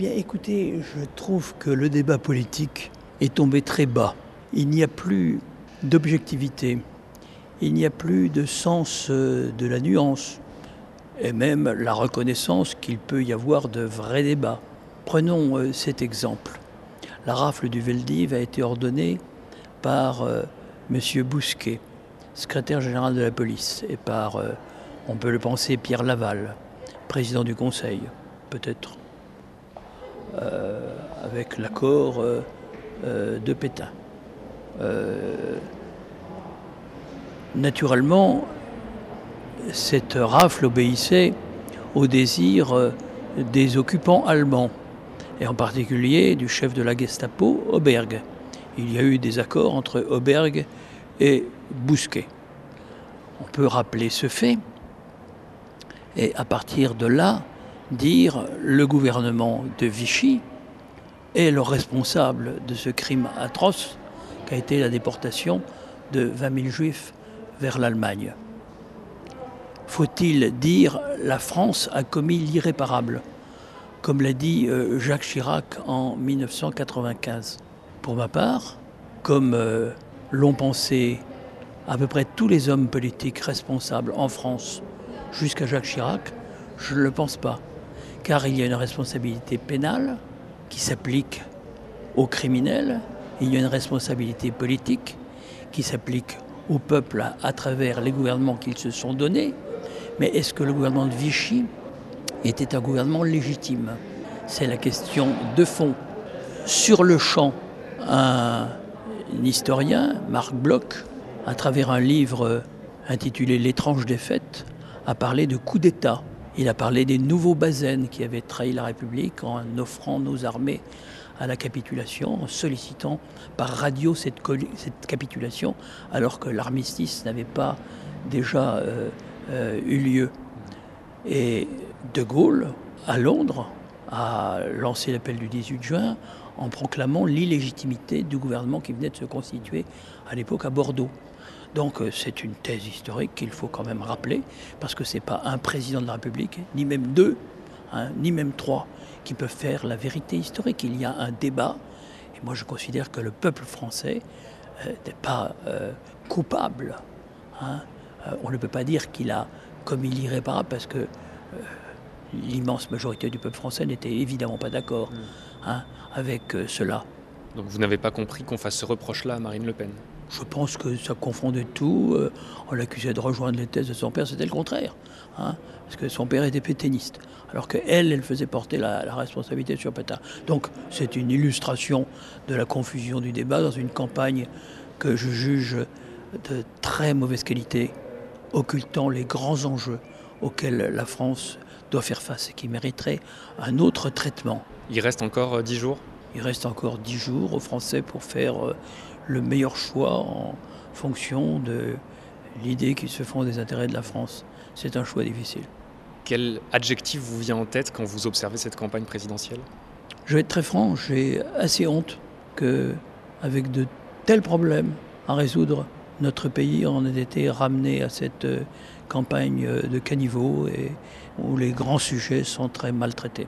Bien écoutez, je trouve que le débat politique est tombé très bas. Il n'y a plus d'objectivité, il n'y a plus de sens euh, de la nuance et même la reconnaissance qu'il peut y avoir de vrais débats. Prenons euh, cet exemple. La rafle du Veldiv a été ordonnée par euh, M. Bousquet, secrétaire général de la police, et par, on peut le penser, Pierre Laval, président du Conseil, peut-être, avec l'accord de Pétain. Naturellement, cette rafle obéissait au désir euh, des occupants allemands, et en particulier du chef de la Gestapo, Oberg. Il y a eu des accords entre Oberg et Bousquet. On peut rappeler ce fait, et à partir de là, dire le gouvernement de Vichy est le responsable de ce crime atroce qu'a été la déportation de 20 000 juifs vers l'Allemagne. Faut-il dire la France a commis l'irréparable, comme l'a dit euh, Jacques Chirac en 1995 Pour ma part, comme euh, l'ont pensé à peu près tous les hommes politiques responsables en France jusqu'à Jacques Chirac, je ne le pense pas. Car il y a une responsabilité pénale qui s'applique aux criminels, il y a une responsabilité politique qui s'applique au peuple à, travers les gouvernements qu'ils se sont donnés. Mais est-ce que le gouvernement de Vichy était un gouvernement légitime? C'est la question de fond. Sur le champ, un, historien, Marc Bloch, à travers un livre intitulé L'étrange défaite, a parlé de coup d'État. Il a parlé des nouveaux Bazaines qui avaient trahi la République en offrant nos armées à la capitulation, en sollicitant par radio cette, capitulation, alors que l'armistice n'avait pas déjà euh, euh, eu lieu. Et De Gaulle, à Londres, a lancé l'appel du 18 juin en proclamant l'illégitimité du gouvernement qui venait de se constituer à l'époque à Bordeaux. Donc euh, c'est une thèse historique qu'il faut quand même rappeler, parce que ce n'est pas un président de la République, ni même deux, hein, ni même trois, qui peuvent faire la vérité historique. Il y a un débat, et moi je considère que le peuple français euh, n'est pas euh, coupable. Hein. Euh, on ne peut pas dire qu'il a commis l'irréparable parce que l'immense majorité du peuple français n'était évidemment pas d'accord mm. hein, avec cela. Donc vous n'avez pas compris qu'on fasse ce reproche-là à Marine Le Pen? Je pense que ça confondait tout. on l'accusait de rejoindre les thèses de son père, c'était le contraire. Hein, parce que son père était pétainiste alors qu'elle, elle faisait porter la, responsabilité sur Pétain. Donc c'est une illustration de la confusion du débat dans une campagne que je juge de très mauvaise qualité, occultant les grands enjeux auxquels la France doit faire face et qui mériterait un autre traitement. Il reste encore euh, dix jours? Il reste encore dix jours aux Français pour faire euh, le meilleur choix en fonction de l'idée qu'ils se font des intérêts de la France. C'est un choix difficile. Quel adjectif vous vient en tête quand vous observez cette campagne présidentielle? Je vais être très franc, j'ai assez honte que, avec de tels problèmes à résoudre, notre pays en ait été ramené à cette euh, campagne de caniveau et où les grands sujets sont très maltraités.